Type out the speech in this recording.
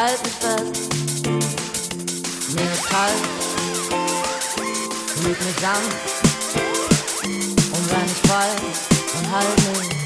halt mich fest. Mir ist kalt, lüg mich an. Und wenn ich fall, dann halt mich,